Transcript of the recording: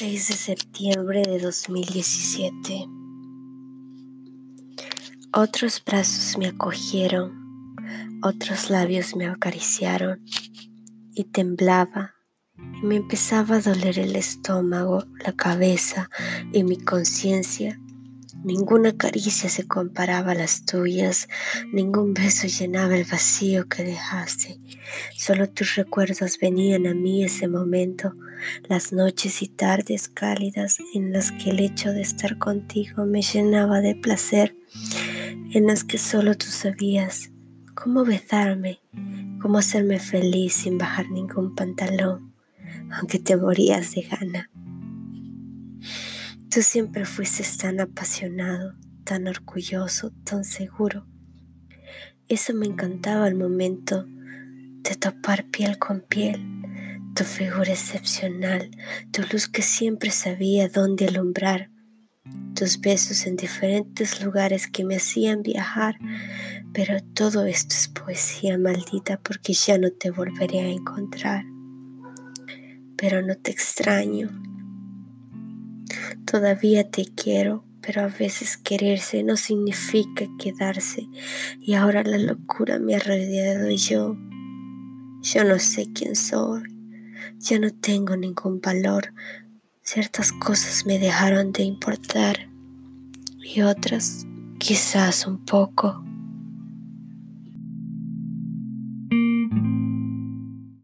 6 de septiembre de 2017. Otros brazos me acogieron, otros labios me acariciaron y temblaba y me empezaba a doler el estómago, la cabeza y mi conciencia Ninguna caricia se comparaba a las tuyas, ningún beso llenaba el vacío que dejaste. Solo tus recuerdos venían a mí ese momento, las noches y tardes cálidas en las que el hecho de estar contigo me llenaba de placer, en las que solo tú sabías cómo besarme, cómo hacerme feliz sin bajar ningún pantalón, aunque te morías de gana. Tú siempre fuiste tan apasionado, tan orgulloso, tan seguro. Eso me encantaba al momento de topar piel con piel. Tu figura excepcional, tu luz que siempre sabía dónde alumbrar, tus besos en diferentes lugares que me hacían viajar, pero todo esto es poesía maldita porque ya no te volveré a encontrar. Pero no te extraño, Todavía te quiero, pero a veces quererse no significa quedarse. Y ahora la locura me ha rodeado y yo, yo no sé quién soy. Ya no tengo ningún valor. Ciertas cosas me dejaron de importar y otras quizás un poco.